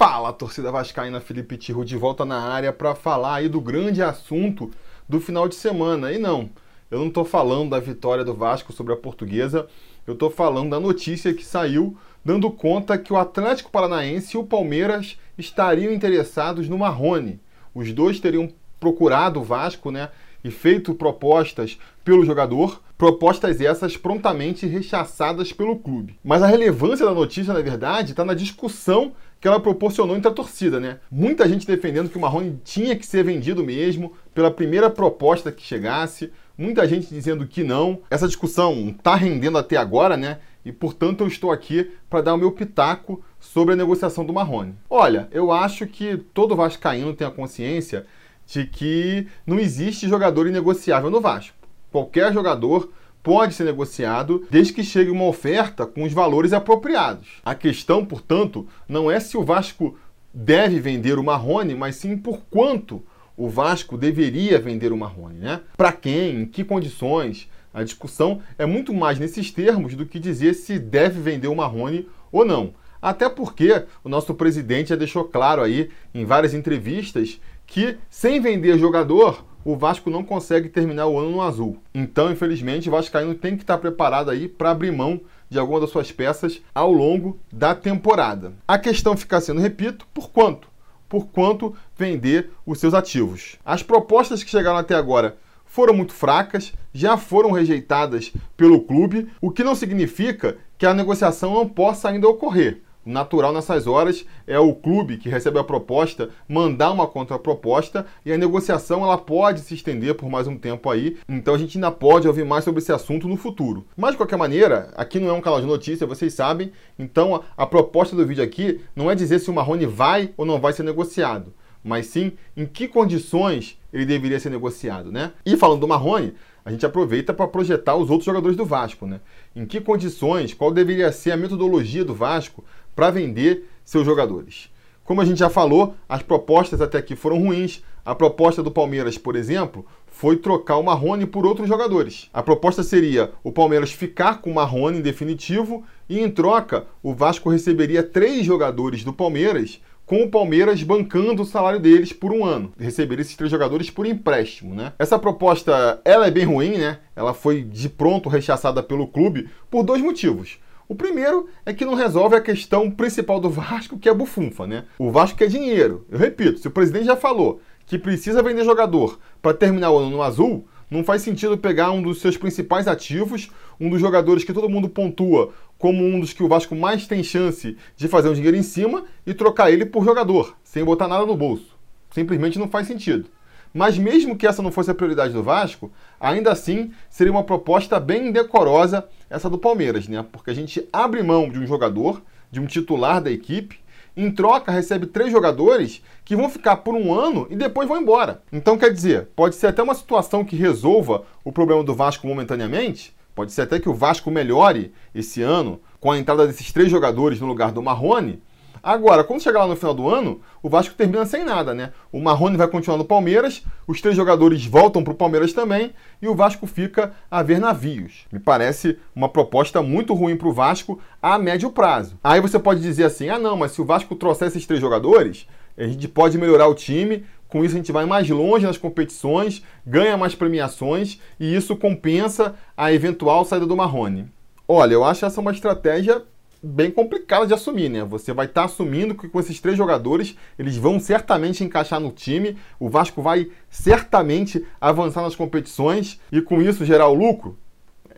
Fala, torcida vascaína Felipe Tirro de volta na área para falar aí do grande assunto do final de semana. E não, eu não estou falando da vitória do Vasco sobre a Portuguesa, eu estou falando da notícia que saiu dando conta que o Atlético Paranaense e o Palmeiras estariam interessados no Marrone. Os dois teriam procurado o Vasco, né, e feito propostas pelo jogador, propostas essas prontamente rechaçadas pelo clube. Mas a relevância da notícia, na verdade, está na discussão que ela proporcionou entre a torcida, né? Muita gente defendendo que o Marrone tinha que ser vendido mesmo pela primeira proposta que chegasse, muita gente dizendo que não. Essa discussão está rendendo até agora, né? E portanto eu estou aqui para dar o meu pitaco sobre a negociação do Marrone. Olha, eu acho que todo vascaíno tem a consciência de que não existe jogador inegociável no Vasco. Qualquer jogador pode ser negociado desde que chegue uma oferta com os valores apropriados. A questão, portanto, não é se o Vasco deve vender o Marrone, mas sim por quanto o Vasco deveria vender o Marrone, né? Para quem, em que condições? A discussão é muito mais nesses termos do que dizer se deve vender o Marrone ou não. Até porque o nosso presidente já deixou claro aí em várias entrevistas que sem vender jogador o Vasco não consegue terminar o ano no azul. Então, infelizmente, o Vascaíno tem que estar preparado aí para abrir mão de alguma das suas peças ao longo da temporada. A questão fica sendo, repito, por quanto? Por quanto vender os seus ativos. As propostas que chegaram até agora foram muito fracas, já foram rejeitadas pelo clube, o que não significa que a negociação não possa ainda ocorrer natural nessas horas é o clube que recebe a proposta mandar uma contraproposta e a negociação ela pode se estender por mais um tempo aí, então a gente ainda pode ouvir mais sobre esse assunto no futuro. Mas de qualquer maneira, aqui não é um canal de notícia, vocês sabem, então a, a proposta do vídeo aqui não é dizer se o Marrone vai ou não vai ser negociado, mas sim em que condições ele deveria ser negociado, né? E falando do Marrone, a gente aproveita para projetar os outros jogadores do Vasco, né? Em que condições, qual deveria ser a metodologia do Vasco para vender seus jogadores. Como a gente já falou, as propostas até aqui foram ruins. A proposta do Palmeiras, por exemplo, foi trocar o Marrone por outros jogadores. A proposta seria o Palmeiras ficar com o Marrone em definitivo e, em troca, o Vasco receberia três jogadores do Palmeiras, com o Palmeiras bancando o salário deles por um ano. Receber esses três jogadores por empréstimo, né? Essa proposta, ela é bem ruim, né? Ela foi de pronto rechaçada pelo clube por dois motivos. O primeiro é que não resolve a questão principal do Vasco, que é a bufunfa, né? O Vasco quer dinheiro. Eu repito, se o presidente já falou que precisa vender jogador para terminar o ano no azul, não faz sentido pegar um dos seus principais ativos, um dos jogadores que todo mundo pontua como um dos que o Vasco mais tem chance de fazer um dinheiro em cima e trocar ele por jogador, sem botar nada no bolso. Simplesmente não faz sentido. Mas mesmo que essa não fosse a prioridade do Vasco, ainda assim seria uma proposta bem decorosa essa do Palmeiras, né? Porque a gente abre mão de um jogador, de um titular da equipe, em troca recebe três jogadores que vão ficar por um ano e depois vão embora. Então quer dizer, pode ser até uma situação que resolva o problema do Vasco momentaneamente, pode ser até que o Vasco melhore esse ano com a entrada desses três jogadores no lugar do Marrone, Agora, quando chegar lá no final do ano, o Vasco termina sem nada, né? O Marrone vai continuar no Palmeiras, os três jogadores voltam para o Palmeiras também e o Vasco fica a ver navios. Me parece uma proposta muito ruim para o Vasco a médio prazo. Aí você pode dizer assim: ah, não, mas se o Vasco trouxer esses três jogadores, a gente pode melhorar o time, com isso a gente vai mais longe nas competições, ganha mais premiações e isso compensa a eventual saída do Marrone. Olha, eu acho essa uma estratégia bem complicada de assumir, né? Você vai estar tá assumindo que com esses três jogadores eles vão certamente encaixar no time, o Vasco vai certamente avançar nas competições e com isso gerar o lucro.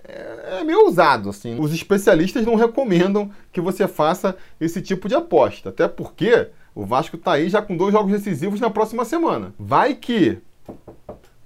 É, é meio ousado, assim. Os especialistas não recomendam que você faça esse tipo de aposta, até porque o Vasco está aí já com dois jogos decisivos na próxima semana. Vai que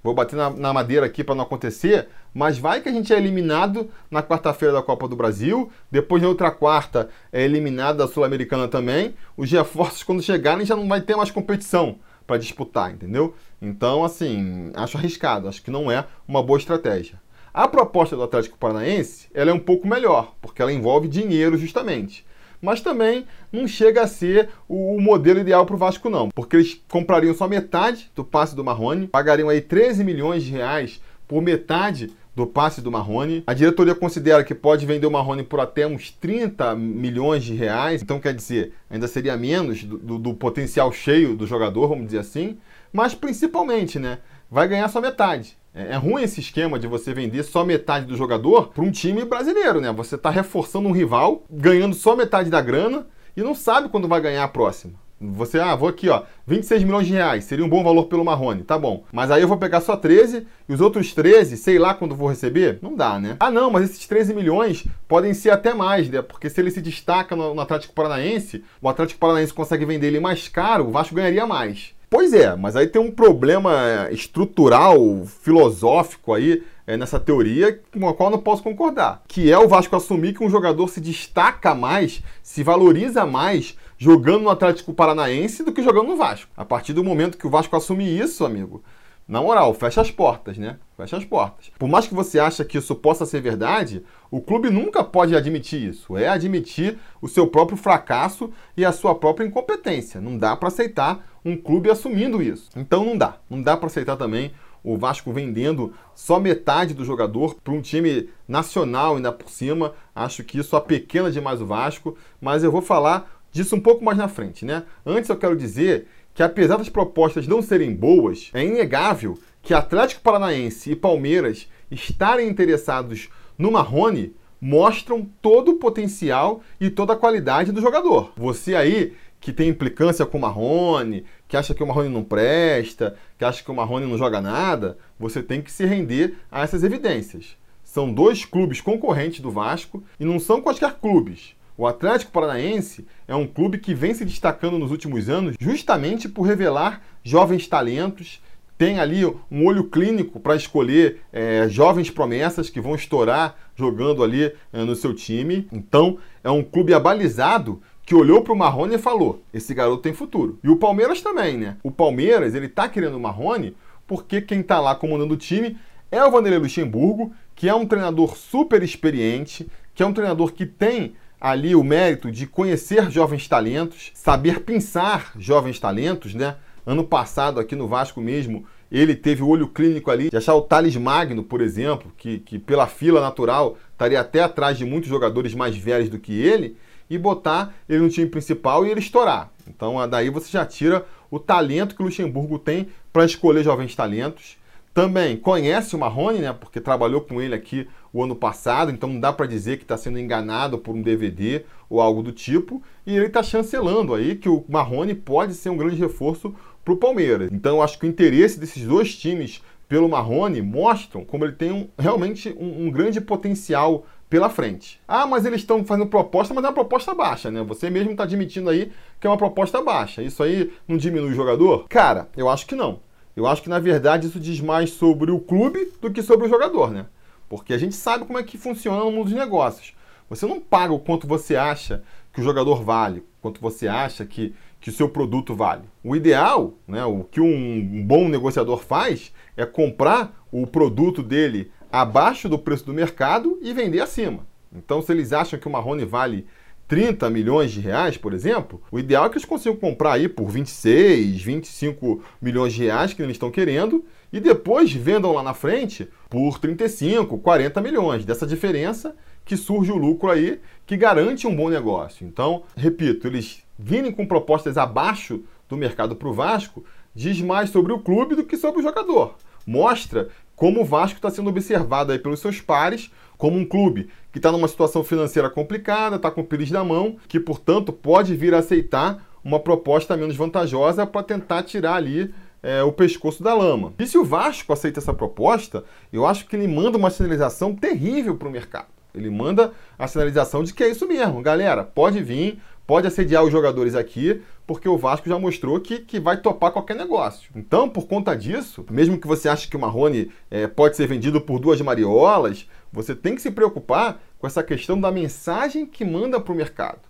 vou bater na, na madeira aqui para não acontecer, mas vai que a gente é eliminado na quarta-feira da Copa do Brasil, depois na outra quarta é eliminado da Sul-Americana também. Os reforços, quando chegarem, já não vai ter mais competição para disputar, entendeu? Então, assim, acho arriscado, acho que não é uma boa estratégia. A proposta do Atlético Paranaense ela é um pouco melhor, porque ela envolve dinheiro justamente mas também não chega a ser o, modelo ideal para o Vasco, não, porque eles comprariam só metade do passe do Marrone, pagariam aí 13 milhões de reais por metade do passe do Marrone. A diretoria considera que pode vender o Marrone por até uns 30 milhões de reais, então quer dizer, ainda seria menos do, do, do potencial cheio do jogador, vamos dizer assim, mas principalmente, né, vai ganhar só metade. É, é ruim esse esquema de você vender só metade do jogador para um time brasileiro, né? Você está reforçando um rival, ganhando só metade da grana e não sabe quando vai ganhar a próxima. Você, ah, vou aqui, ó, 26 milhões de reais, seria um bom valor pelo Marrone, tá bom. Mas aí eu vou pegar só 13 e os outros 13, sei lá quando vou receber? Não dá, né? Ah, não, mas esses 13 milhões podem ser até mais, né? Porque se ele se destaca no, no Atlético Paranaense, o Atlético Paranaense consegue vender ele mais caro, o Vasco ganharia mais. Pois é, mas aí tem um problema estrutural, filosófico aí é, nessa teoria com a qual não posso concordar, que é o Vasco assumir que um jogador se destaca mais, se valoriza mais jogando no Atlético Paranaense do que jogando no Vasco. A partir do momento que o Vasco assume isso, amigo, na moral, fecha as portas, né? Fecha as portas. Por mais que você ache que isso possa ser verdade, o clube nunca pode admitir isso. É admitir o seu próprio fracasso e a sua própria incompetência. Não dá para aceitar um clube assumindo isso. Então não dá. Não dá para aceitar também o Vasco vendendo só metade do jogador para um time nacional ainda por cima. Acho que isso é pequena demais o Vasco, mas eu vou falar disso um pouco mais na frente, né? Antes eu quero dizer que apesar das propostas não serem boas, é inegável que Atlético Paranaense e Palmeiras estarem interessados no Marrone mostram todo o potencial e toda a qualidade do jogador. Você aí que tem implicância com o Marrone, que acha que o Marrone não presta, que acha que o Marrone não joga nada, você tem que se render a essas evidências. São dois clubes concorrentes do Vasco e não são quaisquer clubes. O Atlético Paranaense é um clube que vem se destacando nos últimos anos justamente por revelar jovens talentos, tem ali um olho clínico para escolher é, jovens promessas que vão estourar jogando ali é, no seu time. Então, é um clube abalizado que olhou para o Marrone e falou: esse garoto tem futuro. E o Palmeiras também, né? O Palmeiras, ele tá querendo o Marrone porque quem está lá comandando o time é o Vanderlei Luxemburgo, que é um treinador super experiente, que é um treinador que tem ali o mérito de conhecer jovens talentos, saber pensar jovens talentos, né? Ano passado, aqui no Vasco mesmo, ele teve o olho clínico ali de achar o Thales Magno, por exemplo, que, que pela fila natural estaria até atrás de muitos jogadores mais velhos do que ele, e botar ele no time principal e ele estourar. Então, daí você já tira o talento que o Luxemburgo tem para escolher jovens talentos. Também conhece o Marrone, né? Porque trabalhou com ele aqui o ano passado, então não dá para dizer que está sendo enganado por um DVD ou algo do tipo. E ele está chancelando aí que o Marrone pode ser um grande reforço para o Palmeiras. Então eu acho que o interesse desses dois times pelo Marrone mostram como ele tem um, realmente um, um grande potencial pela frente. Ah, mas eles estão fazendo proposta, mas é uma proposta baixa, né? Você mesmo está admitindo aí que é uma proposta baixa. Isso aí não diminui o jogador? Cara, eu acho que não. Eu acho que na verdade isso diz mais sobre o clube do que sobre o jogador, né? Porque a gente sabe como é que funciona no mundo dos negócios. Você não paga o quanto você acha que o jogador vale, quanto você acha que, que o seu produto vale. O ideal, né, o que um bom negociador faz, é comprar o produto dele abaixo do preço do mercado e vender acima. Então, se eles acham que o Marrone vale 30 milhões de reais, por exemplo, o ideal é que eles consigam comprar aí por 26, 25 milhões de reais que eles estão querendo e depois vendam lá na frente por 35, 40 milhões. Dessa diferença que surge o lucro aí que garante um bom negócio. Então, repito, eles virem com propostas abaixo do mercado para o Vasco diz mais sobre o clube do que sobre o jogador. Mostra como o Vasco está sendo observado aí pelos seus pares como um clube que está numa situação financeira complicada, está com o pires na mão, que portanto pode vir a aceitar uma proposta menos vantajosa para tentar tirar ali é, o pescoço da lama. E se o Vasco aceita essa proposta, eu acho que ele manda uma sinalização terrível para o mercado. Ele manda a sinalização de que é isso mesmo, galera, pode vir, pode assediar os jogadores aqui, porque o Vasco já mostrou que, que vai topar qualquer negócio. Então, por conta disso, mesmo que você ache que o Marrone é, pode ser vendido por duas mariolas, você tem que se preocupar com essa questão da mensagem que manda para o mercado.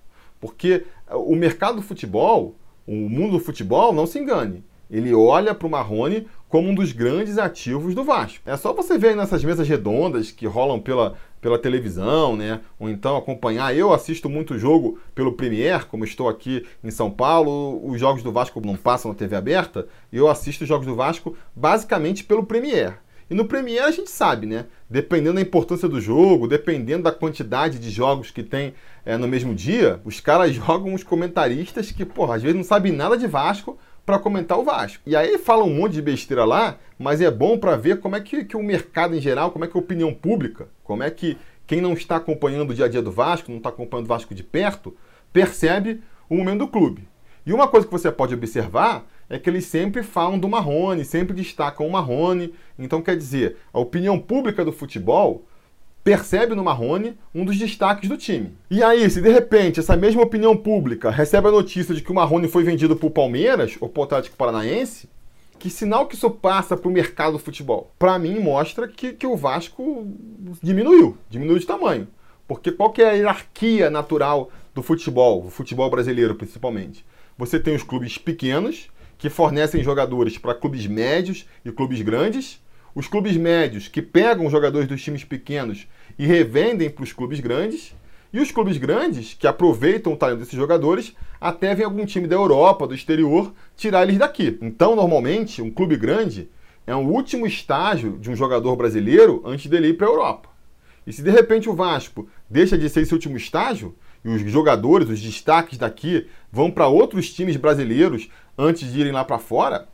Porque o mercado do futebol, o mundo do futebol, não se engane. Ele olha para o Marrone como um dos grandes ativos do Vasco. É só você ver nessas mesas redondas que rolam pela, pela televisão, né? Ou então acompanhar. Eu assisto muito jogo pelo Premier, como estou aqui em São Paulo. Os jogos do Vasco não passam na TV aberta. Eu assisto os jogos do Vasco basicamente pelo Premier. E no Premier a gente sabe, né? Dependendo da importância do jogo, dependendo da quantidade de jogos que tem é, no mesmo dia, os caras jogam uns comentaristas que, porra, às vezes não sabem nada de Vasco para comentar o Vasco. E aí fala um monte de besteira lá, mas é bom para ver como é que, que o mercado em geral, como é que a opinião pública, como é que quem não está acompanhando o dia a dia do Vasco, não está acompanhando o Vasco de perto, percebe o momento do clube. E uma coisa que você pode observar é que eles sempre falam do Marrone, sempre destacam o Marrone. Então, quer dizer, a opinião pública do futebol percebe no Marrone um dos destaques do time. E aí, se de repente essa mesma opinião pública recebe a notícia de que o Marrone foi vendido para o Palmeiras ou para o Atlético Paranaense, que sinal que isso passa para o mercado do futebol? Para mim, mostra que, que o Vasco diminuiu, diminuiu de tamanho. Porque qual que é a hierarquia natural do futebol, o futebol brasileiro principalmente? Você tem os clubes pequenos, que fornecem jogadores para clubes médios e clubes grandes, os clubes médios que pegam jogadores dos times pequenos e revendem para os clubes grandes, e os clubes grandes que aproveitam o talento desses jogadores até vem algum time da Europa, do exterior, tirar eles daqui. Então, normalmente, um clube grande é o último estágio de um jogador brasileiro antes dele ir para a Europa. E se de repente o Vasco deixa de ser esse último estágio, e os jogadores, os destaques daqui, vão para outros times brasileiros antes de irem lá para fora,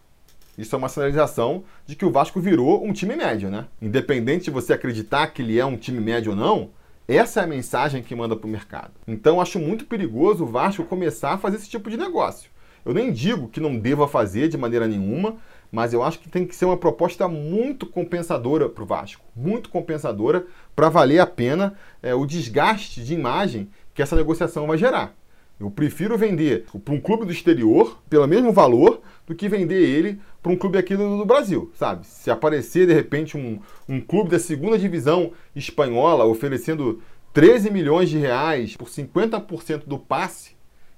isso é uma sinalização de que o Vasco virou um time médio, né? Independente de você acreditar que ele é um time médio ou não, essa é a mensagem que manda para o mercado. Então, acho muito perigoso o Vasco começar a fazer esse tipo de negócio. Eu nem digo que não deva fazer de maneira nenhuma, mas eu acho que tem que ser uma proposta muito compensadora para o Vasco, muito compensadora para valer a pena é, o desgaste de imagem que essa negociação vai gerar. Eu prefiro vender para um clube do exterior pelo mesmo valor do que vender ele para um clube aqui do, do, Brasil, sabe? Se aparecer de repente um, um clube da segunda divisão espanhola oferecendo 13 milhões de reais por 50% do passe,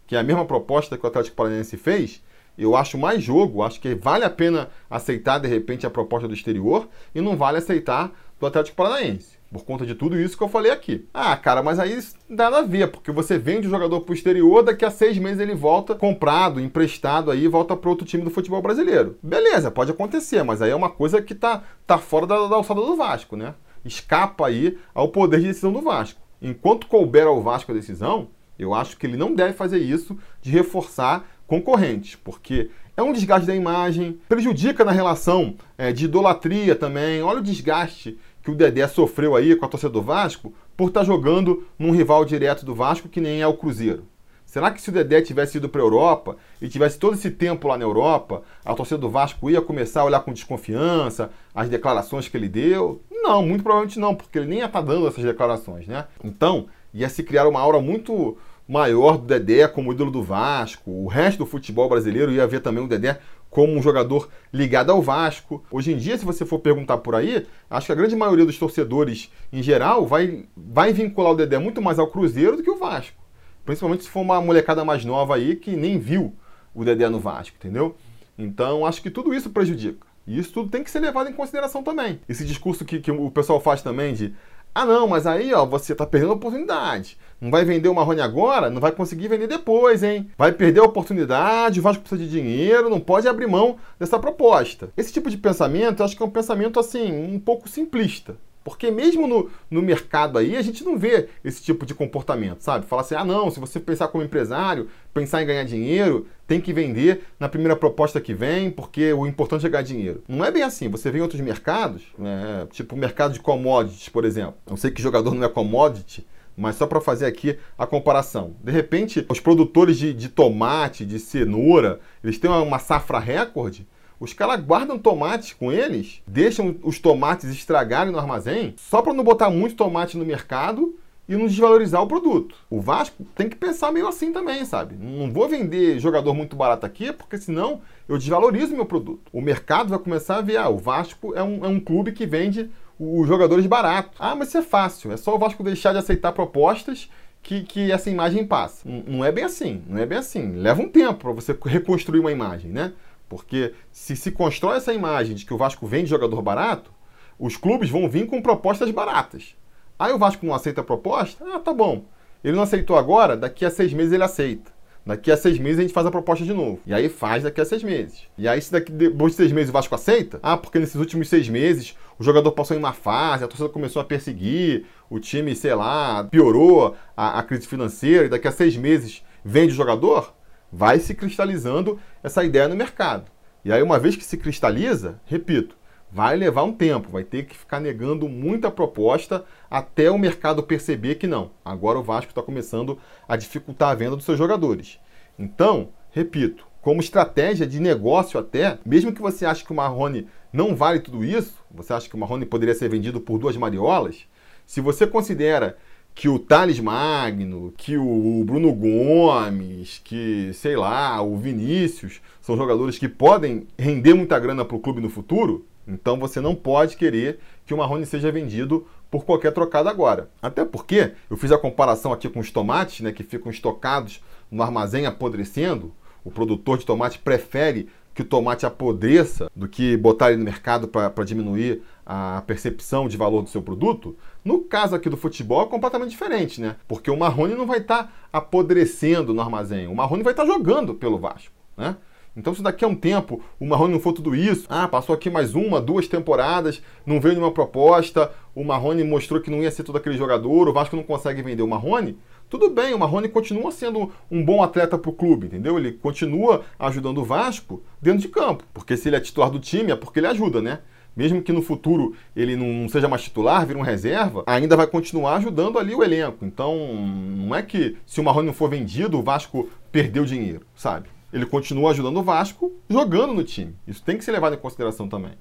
que é a mesma proposta que o Atlético Paranaense fez, eu acho mais jogo, acho que vale a pena aceitar de repente a proposta do exterior e não vale aceitar do Atlético Paranaense. Por conta de tudo isso que eu falei aqui. Ah, cara, mas aí nada a ver, porque você vende o jogador pro exterior, daqui a seis meses ele volta comprado, emprestado aí, volta para outro time do futebol brasileiro. Beleza, pode acontecer, mas aí é uma coisa que tá, tá fora da, da alçada do Vasco, né? Escapa aí ao poder de decisão do Vasco. Enquanto couber ao Vasco a decisão, eu acho que ele não deve fazer isso de reforçar concorrentes, porque é um desgaste da imagem, prejudica na relação é, de idolatria também. Olha o desgaste que o Dedé sofreu aí com a torcida do Vasco por estar tá jogando num rival direto do Vasco que nem é o Cruzeiro. Será que se o Dedé tivesse ido para a Europa e tivesse todo esse tempo lá na Europa, a torcida do Vasco ia começar a olhar com desconfiança as declarações que ele deu? Não, muito provavelmente não, porque ele nem ia estar tá dando essas declarações, né? Então, ia se criar uma aura muito maior do Dedé como ídolo do Vasco. O resto do futebol brasileiro ia ver também o Dedé como um jogador ligado ao Vasco. Hoje em dia, se você for perguntar por aí, acho que a grande maioria dos torcedores, em geral, vai, vai vincular o Dedé muito mais ao Cruzeiro do que o Vasco. Principalmente se for uma molecada mais nova aí que nem viu o Dedé no Vasco, entendeu? Então, acho que tudo isso prejudica. E isso tudo tem que ser levado em consideração também. Esse discurso que, que o pessoal faz também de ah, não, mas aí, ó, você está perdendo a oportunidade. Não vai vender o Marrone agora, não vai conseguir vender depois, hein? Vai perder a oportunidade, o Vasco precisa de dinheiro, não pode abrir mão dessa proposta. Esse tipo de pensamento, eu acho que é um pensamento, assim, um pouco simplista. Porque mesmo no, no mercado aí, a gente não vê esse tipo de comportamento, sabe? Fala assim, ah não, se você pensar como empresário, pensar em ganhar dinheiro, tem que vender na primeira proposta que vem, porque o importante é ganhar dinheiro. Não é bem assim. Você vê em outros mercados, né? tipo o mercado de commodities, por exemplo. Eu sei que jogador não é commodity, mas só para fazer aqui a comparação. De repente, os produtores de, de tomate, de cenoura, eles têm uma safra recorde, os caras guardam tomates com eles, deixam os tomates estragarem no armazém, só para não botar muito tomate no mercado e não desvalorizar o produto. O Vasco tem que pensar meio assim também, sabe? Não vou vender jogador muito barato aqui, porque senão eu desvalorizo meu produto. O mercado vai começar a ver, ah, o Vasco é um, é um clube que vende os jogadores baratos. Ah, mas isso é fácil, é só o Vasco deixar de aceitar propostas que, que essa imagem passa. Não, não é bem assim, não é bem assim. Leva um tempo para você reconstruir uma imagem, né? Porque se se constrói essa imagem de que o Vasco vende jogador barato, os clubes vão vir com propostas baratas. Aí o Vasco não aceita a proposta? Ah, tá bom. Ele não aceitou agora, daqui a seis meses ele aceita. Daqui a seis meses a gente faz a proposta de novo. E aí faz daqui a seis meses. E aí, se daqui depois de seis meses o Vasco aceita, ah, porque nesses últimos seis meses o jogador passou em uma fase, a torcida começou a perseguir, o time, sei lá, piorou a, a crise financeira, e daqui a seis meses vende o jogador, vai se cristalizando essa ideia no mercado. E aí, uma vez que se cristaliza, repito, vai levar um tempo, vai ter que ficar negando muita proposta até o mercado perceber que não. Agora o Vasco está começando a dificultar a venda dos seus jogadores. Então, repito, como estratégia de negócio até, mesmo que você ache que o Marrone não vale tudo isso, você acha que o Marrone poderia ser vendido por duas mariolas, se você considera que o Thales Magno, que o Bruno Gomes, que, sei lá, o Vinícius são jogadores que podem render muita grana para o clube no futuro, então você não pode querer que o Marrone seja vendido por qualquer trocada agora. Até porque eu fiz a comparação aqui com os tomates, né, que ficam estocados no armazém apodrecendo. O produtor de tomate prefere que o tomate apodreça do que botar ele no mercado para diminuir a percepção de valor do seu produto. No caso aqui do futebol é completamente diferente, né? Porque o Marrone não vai estar tá apodrecendo no armazém, o Marrone vai estar tá jogando pelo Vasco, né? Então, se daqui a um tempo o Marrone não for tudo isso, ah, passou aqui mais uma, duas temporadas, não veio nenhuma proposta, o Marrone mostrou que não ia ser todo aquele jogador, o Vasco não consegue vender o Marrone, tudo bem, o Marrone continua sendo um bom atleta para o clube, entendeu? Ele continua ajudando o Vasco dentro de campo, porque se ele é titular do time é porque ele ajuda, né? Mesmo que no futuro ele não seja mais titular, vira um reserva, ainda vai continuar ajudando ali o elenco. Então, não é que se o Marrone não for vendido, o Vasco perdeu dinheiro, sabe? ele continua ajudando o Vasco jogando no time. Isso tem que ser levado em consideração também.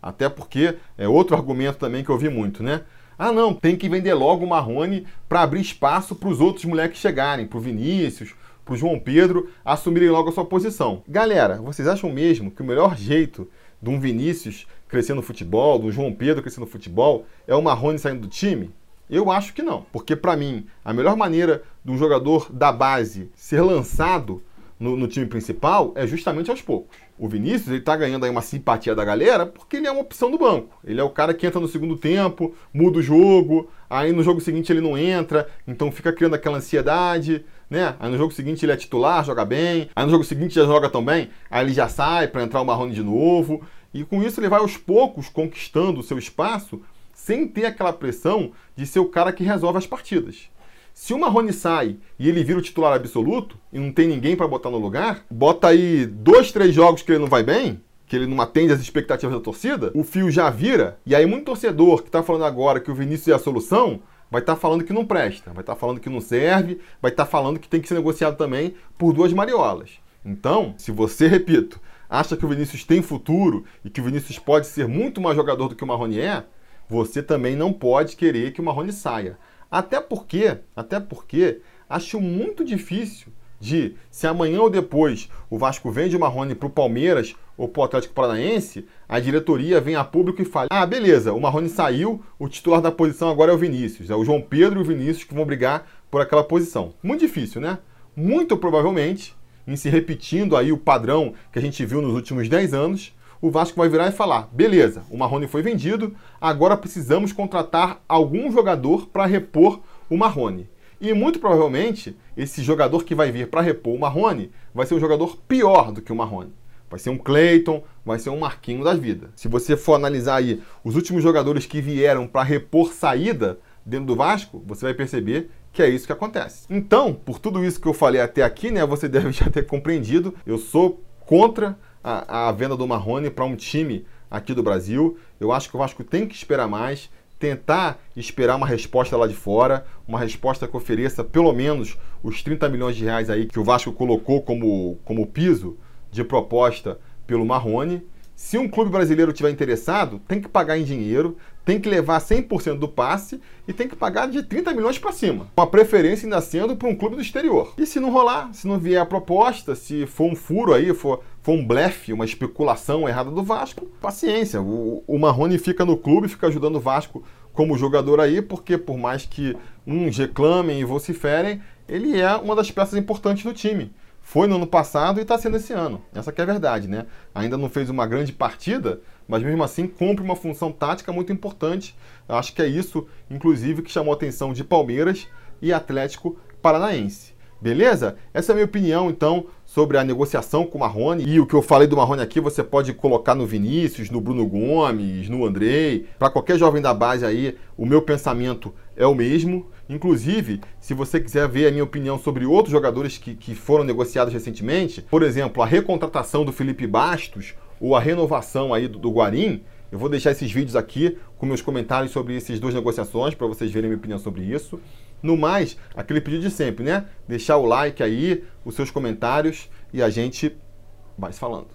Até porque é outro argumento também que eu vi muito, né? Ah, não, tem que vender logo o Marrone para abrir espaço para os outros moleques chegarem, para o Vinícius, para o João Pedro assumirem logo a sua posição. Galera, vocês acham mesmo que o melhor jeito de um Vinícius crescer no futebol, do João Pedro crescer no futebol, é o Marrone saindo do time? Eu acho que não, porque para mim a melhor maneira de um jogador da base ser lançado no, no, time principal é justamente aos poucos. O Vinícius ele tá ganhando aí uma simpatia da galera porque ele é uma opção do banco. Ele é o cara que entra no segundo tempo, muda o jogo, aí no jogo seguinte ele não entra, então fica criando aquela ansiedade, né? Aí no jogo seguinte ele é titular, joga bem, aí no jogo seguinte já joga tão bem, aí ele já sai para entrar o Marrone de novo. E com isso ele vai aos poucos conquistando o seu espaço sem ter aquela pressão de ser o cara que resolve as partidas. Se o Marrone sai e ele vira o titular absoluto e não tem ninguém para botar no lugar, bota aí dois, três jogos que ele não vai bem, que ele não atende às expectativas da torcida, o fio já vira, e aí muito torcedor que está falando agora que o Vinícius é a solução, vai estar tá falando que não presta, vai estar tá falando que não serve, vai estar tá falando que tem que ser negociado também por duas mariolas. Então, se você, repito, acha que o Vinícius tem futuro e que o Vinícius pode ser muito mais jogador do que o Marrone é, você também não pode querer que o Marrone saia. Até porque, até porque acho muito difícil de, se amanhã ou depois o Vasco vende o Marrone para o Palmeiras ou para o Atlético Paranaense, a diretoria vem a público e fala: ah, beleza, o Marrone saiu, o titular da posição agora é o Vinícius. É o João Pedro e o Vinícius que vão brigar por aquela posição. Muito difícil, né? Muito provavelmente, em se repetindo aí o padrão que a gente viu nos últimos 10 anos, o Vasco vai virar e falar: beleza, o Marrone foi vendido, agora precisamos contratar algum jogador para repor o Marrone. E muito provavelmente, esse jogador que vai vir para repor o Marrone vai ser um jogador pior do que o Marrone. Vai ser um Cleiton, vai ser um Marquinho da vida. Se você for analisar aí os últimos jogadores que vieram para repor saída dentro do Vasco, você vai perceber que é isso que acontece. Então, por tudo isso que eu falei até aqui, né, você deve já ter compreendido, eu sou contra a, a venda do Marrone para um time aqui do Brasil. Eu acho que o Vasco tem que esperar mais, tentar esperar uma resposta lá de fora, uma resposta que ofereça pelo menos os 30 milhões de reais aí que o Vasco colocou como, como piso de proposta pelo Marrone. Se um clube brasileiro tiver interessado, tem que pagar em dinheiro, tem que levar 100% do passe e tem que pagar de 30 milhões para cima. Uma preferência ainda sendo para um clube do exterior. E se não rolar, se não vier a proposta, se for um furo aí, for, for um blefe, uma especulação errada do Vasco, paciência. O, o Marrone fica no clube, fica ajudando o Vasco como jogador aí, porque por mais que uns reclamem e vociferem, ele é uma das peças importantes do time. Foi no ano passado e está sendo esse ano. Essa é a verdade, né? Ainda não fez uma grande partida, mas mesmo assim cumpre uma função tática muito importante. Acho que é isso, inclusive, que chamou a atenção de Palmeiras e Atlético Paranaense. Beleza? Essa é a minha opinião, então, sobre a negociação com o Marrone. E o que eu falei do Marrone aqui, você pode colocar no Vinícius, no Bruno Gomes, no Andrei. Para qualquer jovem da base aí, o meu pensamento é o mesmo. Inclusive, se você quiser ver a minha opinião sobre outros jogadores que, que foram negociados recentemente, por exemplo, a recontratação do Felipe Bastos ou a renovação aí do, do Guarim, eu vou deixar esses vídeos aqui com meus comentários sobre essas duas negociações para vocês verem minha opinião sobre isso. No mais, aquele pedido de sempre, né? Deixar o like aí, os seus comentários e a gente vai se falando.